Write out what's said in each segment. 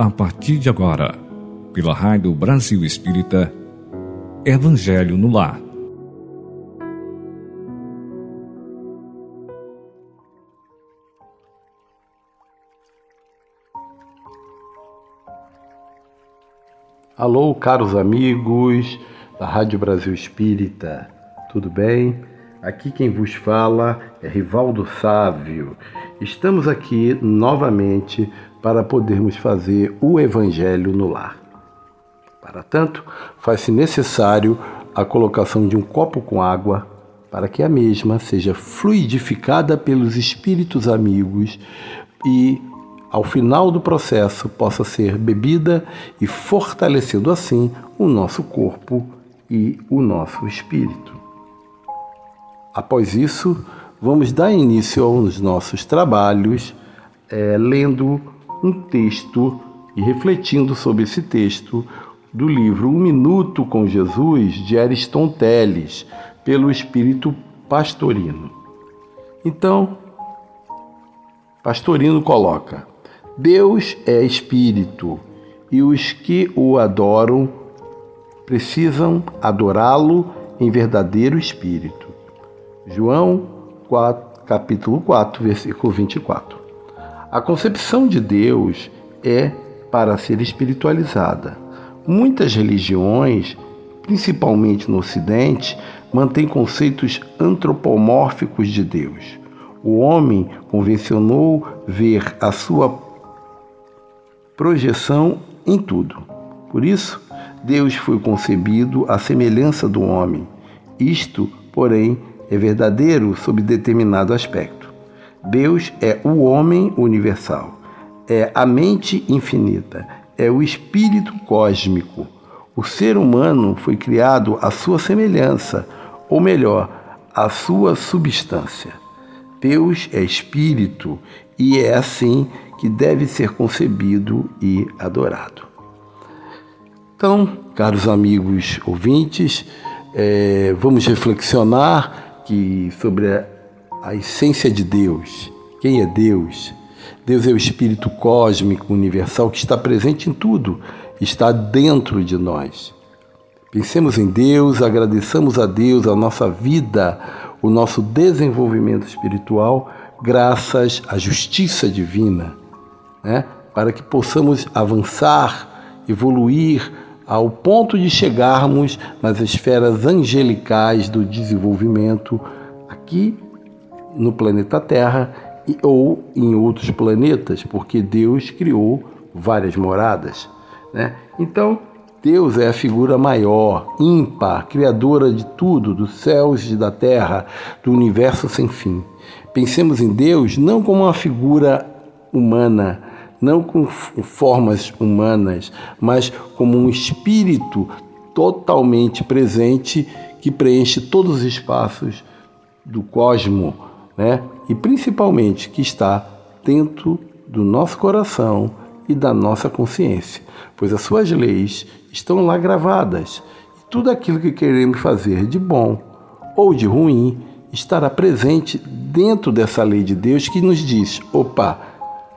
a partir de agora, pela Rádio Brasil Espírita, Evangelho no Lar. Alô, caros amigos da Rádio Brasil Espírita, tudo bem? Aqui quem vos fala é Rivaldo Sávio. Estamos aqui novamente para podermos fazer o Evangelho no lar. Para tanto, faz-se necessário a colocação de um copo com água para que a mesma seja fluidificada pelos espíritos amigos e ao final do processo possa ser bebida e fortalecendo assim o nosso corpo e o nosso espírito. Após isso, vamos dar início aos nossos trabalhos é, lendo um texto e refletindo sobre esse texto do livro Um Minuto com Jesus de Ariston Teles, pelo Espírito Pastorino. Então, Pastorino coloca: Deus é espírito e os que o adoram precisam adorá-lo em verdadeiro espírito. João 4, capítulo 4, versículo 24. A concepção de Deus é para ser espiritualizada. Muitas religiões, principalmente no Ocidente, mantêm conceitos antropomórficos de Deus. O homem convencionou ver a sua projeção em tudo. Por isso, Deus foi concebido à semelhança do homem. Isto, porém, é verdadeiro sob determinado aspecto. Deus é o homem universal, é a mente infinita, é o espírito cósmico. O ser humano foi criado à sua semelhança, ou melhor, à sua substância. Deus é espírito e é assim que deve ser concebido e adorado. Então, caros amigos ouvintes, é, vamos reflexionar que sobre a, a essência de Deus. Quem é Deus? Deus é o Espírito cósmico universal que está presente em tudo, está dentro de nós. Pensemos em Deus, agradeçamos a Deus a nossa vida, o nosso desenvolvimento espiritual, graças à justiça divina né? para que possamos avançar, evoluir ao ponto de chegarmos nas esferas angelicais do desenvolvimento aqui no planeta Terra ou em outros planetas, porque Deus criou várias moradas. Né? Então, Deus é a figura maior, ímpar, criadora de tudo, dos céus e da terra, do universo sem fim. Pensemos em Deus não como uma figura humana, não com formas humanas, mas como um espírito totalmente presente que preenche todos os espaços do cosmo, né? E principalmente que está dentro do nosso coração e da nossa consciência, pois as suas leis estão lá gravadas. E tudo aquilo que queremos fazer de bom ou de ruim estará presente dentro dessa lei de Deus que nos diz: opa,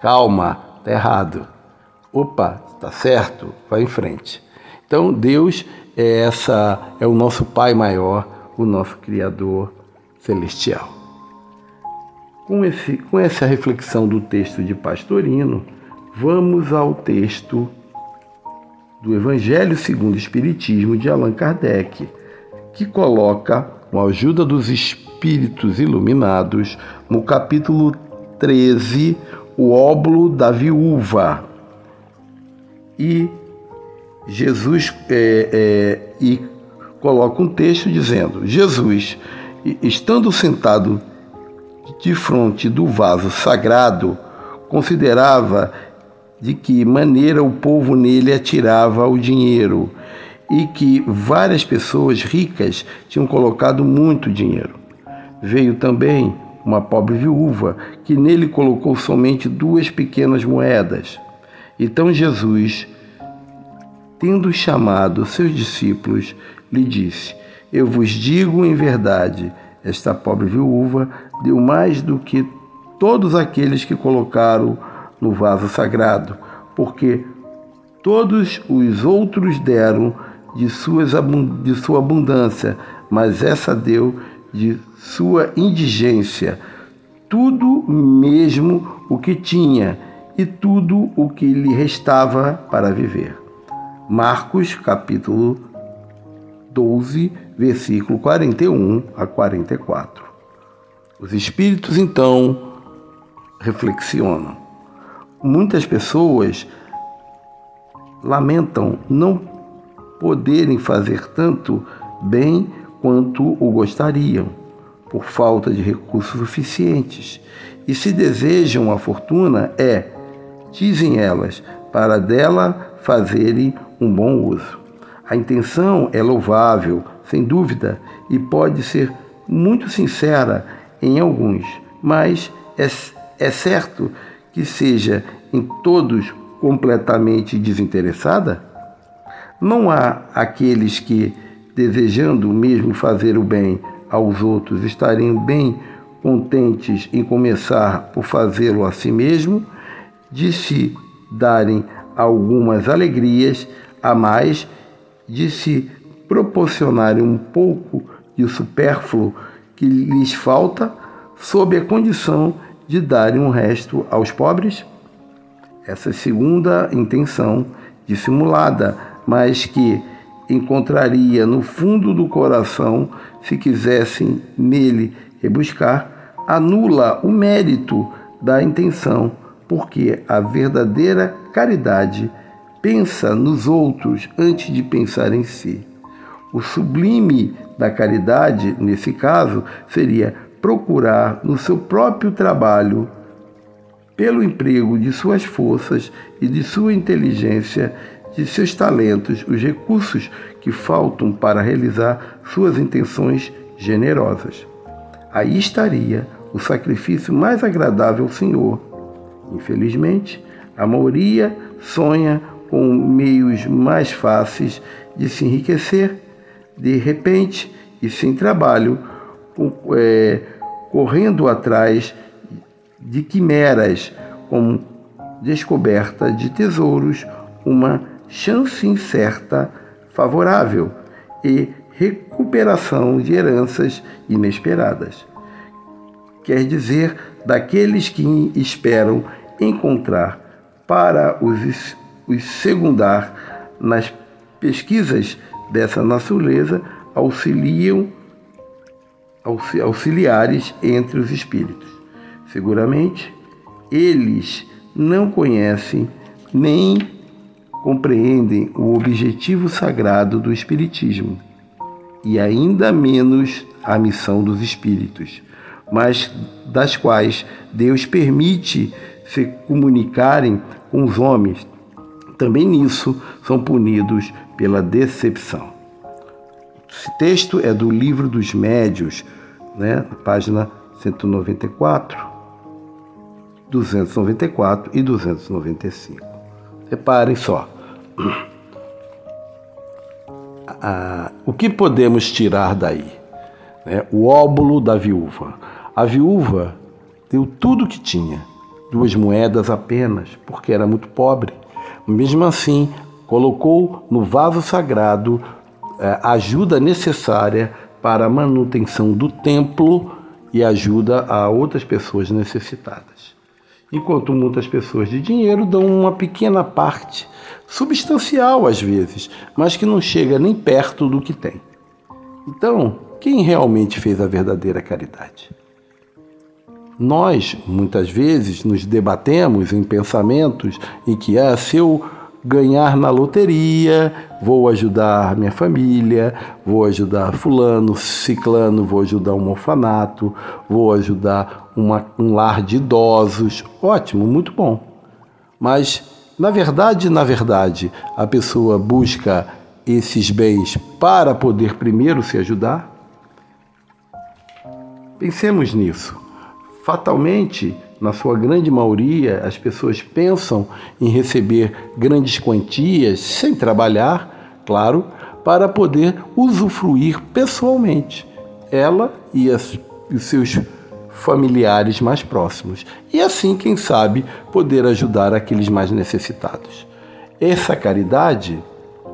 calma, está errado. Opa, está certo, vai em frente. Então Deus é essa é o nosso Pai maior, o nosso Criador celestial. Com, esse, com essa reflexão do texto de Pastorino, vamos ao texto do Evangelho segundo o Espiritismo de Allan Kardec, que coloca, com a ajuda dos espíritos iluminados, no capítulo 13, o óbolo da viúva. E Jesus é, é, e coloca um texto dizendo: Jesus, estando sentado de frente do vaso sagrado, considerava de que maneira o povo nele atirava o dinheiro e que várias pessoas ricas tinham colocado muito dinheiro. Veio também uma pobre viúva, que nele colocou somente duas pequenas moedas. Então Jesus, tendo chamado seus discípulos, lhe disse: Eu vos digo em verdade, esta pobre viúva deu mais do que todos aqueles que colocaram no vaso sagrado, porque Todos os outros deram de, suas, de sua abundância, mas essa deu de sua indigência tudo mesmo o que tinha e tudo o que lhe restava para viver. Marcos capítulo 12, versículo 41 a 44. Os espíritos então reflexionam. Muitas pessoas lamentam não poderem fazer tanto bem quanto o gostariam, por falta de recursos suficientes. E se desejam a fortuna, é, dizem elas, para dela fazerem um bom uso. A intenção é louvável, sem dúvida, e pode ser muito sincera em alguns, mas é, é certo que seja em todos completamente desinteressada? Não há aqueles que, desejando mesmo fazer o bem aos outros, estariam bem contentes em começar por fazê-lo a si mesmo, de se darem algumas alegrias a mais, de se proporcionarem um pouco de supérfluo que lhes falta, sob a condição de darem um resto aos pobres? essa segunda intenção dissimulada, mas que encontraria no fundo do coração se quisessem nele rebuscar, anula o mérito da intenção, porque a verdadeira caridade pensa nos outros antes de pensar em si. O sublime da caridade, nesse caso, seria procurar no seu próprio trabalho pelo emprego de suas forças e de sua inteligência, de seus talentos, os recursos que faltam para realizar suas intenções generosas. Aí estaria o sacrifício mais agradável ao Senhor. Infelizmente, a maioria sonha com meios mais fáceis de se enriquecer, de repente e sem trabalho, é, correndo atrás de quimeras, como descoberta de tesouros, uma chance incerta favorável e recuperação de heranças inesperadas. Quer dizer, daqueles que esperam encontrar para os, os secundar nas pesquisas dessa natureza auxiliam auxiliares entre os espíritos. Seguramente, eles não conhecem nem compreendem o objetivo sagrado do Espiritismo e ainda menos a missão dos espíritos, mas das quais Deus permite se comunicarem com os homens. Também nisso são punidos pela decepção. Esse texto é do livro dos Médios, né, página 194. 294 e 295. Reparem só. Ah, o que podemos tirar daí? Né? O óbolo da viúva. A viúva deu tudo o que tinha, duas moedas apenas, porque era muito pobre. Mesmo assim, colocou no vaso sagrado a ajuda necessária para a manutenção do templo e ajuda a outras pessoas necessitadas enquanto muitas pessoas de dinheiro dão uma pequena parte, substancial às vezes, mas que não chega nem perto do que tem. Então, quem realmente fez a verdadeira caridade? Nós, muitas vezes, nos debatemos em pensamentos em que, ah, se eu ganhar na loteria, vou ajudar minha família, vou ajudar fulano, ciclano, vou ajudar um orfanato, vou ajudar uma, um lar de idosos. Ótimo, muito bom. Mas, na verdade, na verdade, a pessoa busca esses bens para poder primeiro se ajudar? Pensemos nisso. Fatalmente, na sua grande maioria, as pessoas pensam em receber grandes quantias sem trabalhar, claro, para poder usufruir pessoalmente, ela e as, os seus familiares mais próximos. E assim, quem sabe, poder ajudar aqueles mais necessitados. essa caridade,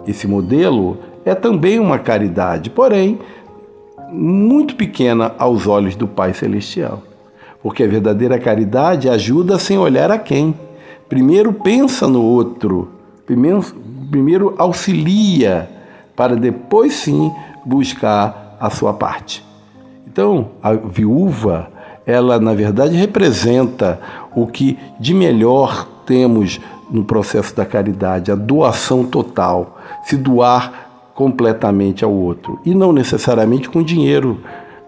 esse modelo, é também uma caridade, porém, muito pequena aos olhos do Pai Celestial. Porque a verdadeira caridade ajuda sem olhar a quem. Primeiro pensa no outro, primeiro, primeiro auxilia, para depois sim buscar a sua parte. Então, a viúva, ela na verdade representa o que de melhor temos no processo da caridade, a doação total, se doar completamente ao outro. E não necessariamente com dinheiro,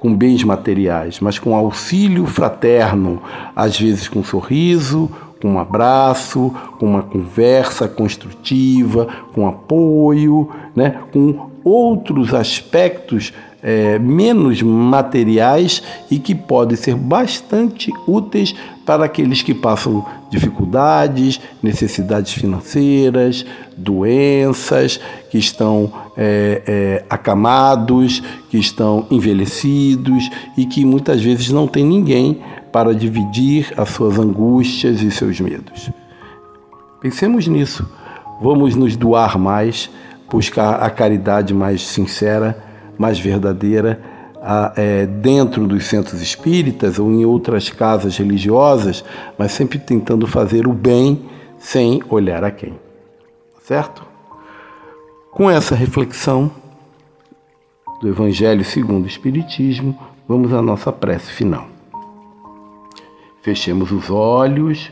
com bens materiais, mas com auxílio fraterno, às vezes com sorriso, com um abraço, com uma conversa construtiva, com apoio, né? com outros aspectos é, menos materiais e que podem ser bastante úteis para aqueles que passam dificuldades, necessidades financeiras, doenças, que estão é, é, acamados, que estão envelhecidos e que muitas vezes não tem ninguém para dividir as suas angústias e seus medos. Pensemos nisso. Vamos nos doar mais, buscar a caridade mais sincera mais verdadeira é, dentro dos centros espíritas ou em outras casas religiosas, mas sempre tentando fazer o bem sem olhar a quem. Certo? Com essa reflexão do Evangelho segundo o Espiritismo, vamos à nossa prece final. Fechemos os olhos,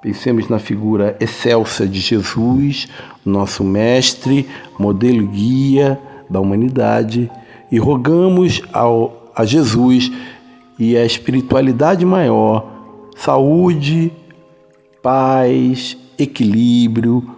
pensemos na figura excelsa de Jesus, nosso mestre, modelo guia da humanidade e rogamos ao, a Jesus e a espiritualidade maior saúde, paz, equilíbrio,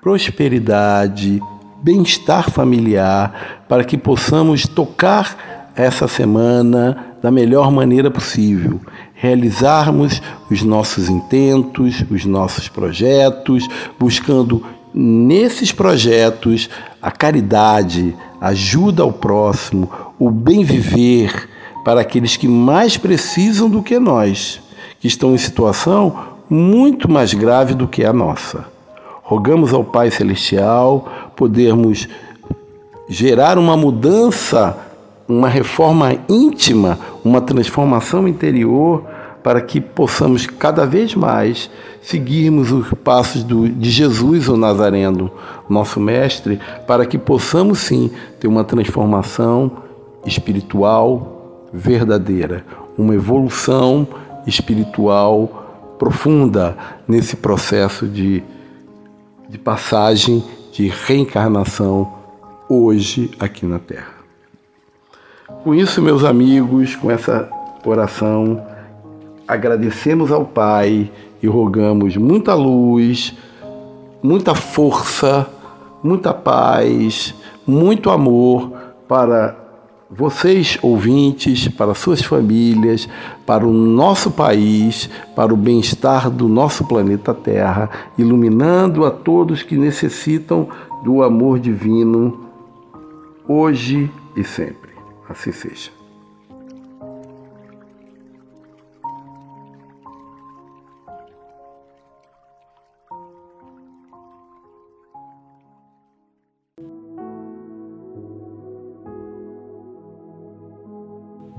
prosperidade, bem-estar familiar, para que possamos tocar essa semana da melhor maneira possível, realizarmos os nossos intentos, os nossos projetos, buscando nesses projetos a caridade, ajuda ao próximo, o bem viver para aqueles que mais precisam do que nós, que estão em situação muito mais grave do que a nossa. Rogamos ao Pai Celestial podermos gerar uma mudança, uma reforma íntima, uma transformação interior para que possamos cada vez mais seguirmos os passos do, de Jesus, o Nazareno, nosso Mestre, para que possamos sim ter uma transformação espiritual verdadeira, uma evolução espiritual profunda nesse processo de, de passagem, de reencarnação hoje aqui na Terra. Com isso, meus amigos, com essa oração, agradecemos ao Pai e rogamos muita luz, muita força, muita paz, muito amor para vocês ouvintes, para suas famílias, para o nosso país, para o bem-estar do nosso planeta Terra, iluminando a todos que necessitam do amor divino, hoje e sempre. Assim seja.